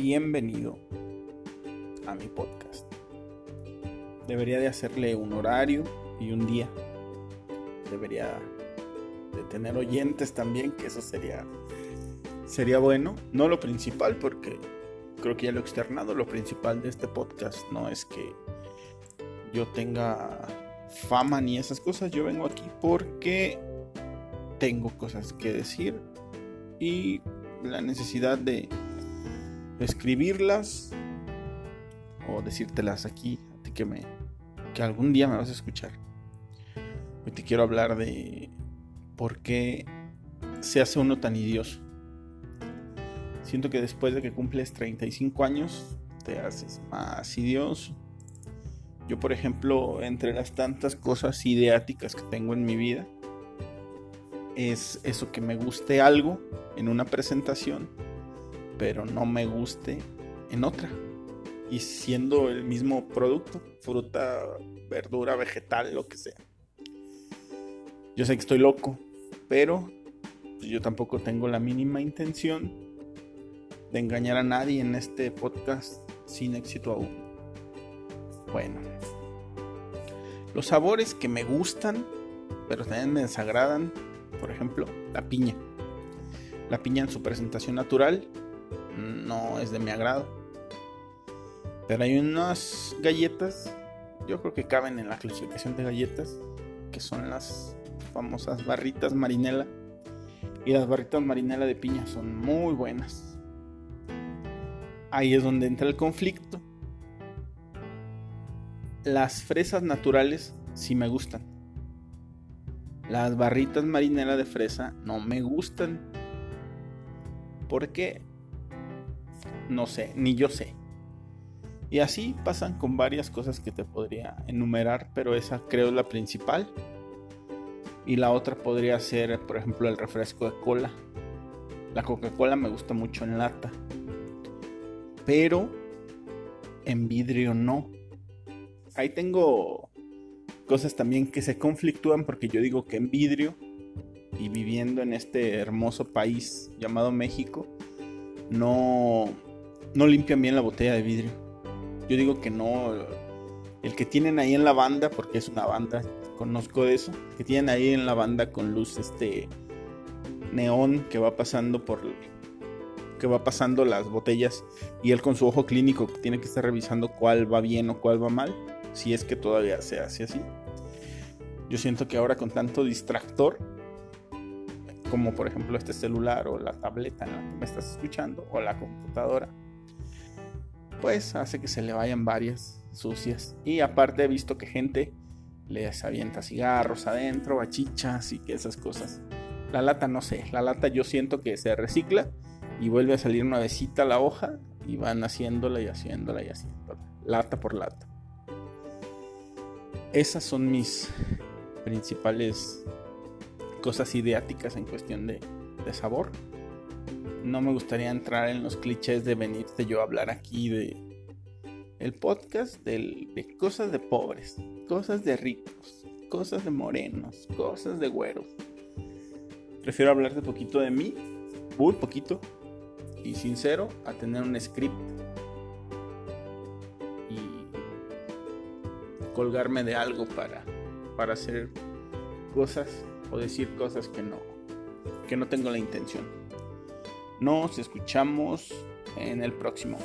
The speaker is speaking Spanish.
bienvenido a mi podcast. Debería de hacerle un horario y un día. Debería de tener oyentes también, que eso sería sería bueno, no lo principal porque creo que ya lo he externado, lo principal de este podcast no es que yo tenga fama ni esas cosas, yo vengo aquí porque tengo cosas que decir y la necesidad de escribirlas o decírtelas aquí a ti que me que algún día me vas a escuchar. Hoy te quiero hablar de por qué se hace uno tan idioso. Siento que después de que cumples 35 años te haces más idioso. Yo, por ejemplo, entre las tantas cosas ideáticas que tengo en mi vida, es eso que me guste algo en una presentación, pero no me guste en otra. Y siendo el mismo producto, fruta, verdura, vegetal, lo que sea. Yo sé que estoy loco, pero yo tampoco tengo la mínima intención de engañar a nadie en este podcast sin éxito aún. Bueno, los sabores que me gustan, pero también me desagradan, por ejemplo, la piña. La piña en su presentación natural no es de mi agrado. Pero hay unas galletas, yo creo que caben en la clasificación de galletas, que son las famosas barritas marinela. Y las barritas marinela de piña son muy buenas ahí es donde entra el conflicto. Las fresas naturales sí me gustan. Las barritas marineras de fresa no me gustan. ¿Por qué? No sé, ni yo sé. Y así pasan con varias cosas que te podría enumerar, pero esa creo es la principal. Y la otra podría ser, por ejemplo, el refresco de cola. La Coca-Cola me gusta mucho en lata pero en vidrio no. Ahí tengo cosas también que se conflictúan porque yo digo que en vidrio y viviendo en este hermoso país llamado México, no, no limpian bien la botella de vidrio. Yo digo que no. El que tienen ahí en la banda, porque es una banda, conozco de eso, que tienen ahí en la banda con luz este neón que va pasando por que va pasando las botellas y él con su ojo clínico tiene que estar revisando cuál va bien o cuál va mal, si es que todavía se hace así. Yo siento que ahora con tanto distractor, como por ejemplo este celular o la tableta en la que me estás escuchando o la computadora, pues hace que se le vayan varias sucias. Y aparte he visto que gente les avienta cigarros adentro, bachichas y que esas cosas. La lata no sé, la lata yo siento que se recicla y vuelve a salir nuevecita la hoja y van haciéndola y haciéndola y haciéndola, lata por lata. Esas son mis principales cosas ideáticas en cuestión de, de sabor. No me gustaría entrar en los clichés de venirte yo a hablar aquí de el podcast de cosas de pobres, cosas de ricos, cosas de morenos, cosas de güeros. Prefiero hablar de poquito de mí, muy poquito, y sincero a tener un script y colgarme de algo para, para hacer cosas o decir cosas que no, que no tengo la intención. Nos escuchamos en el próximo.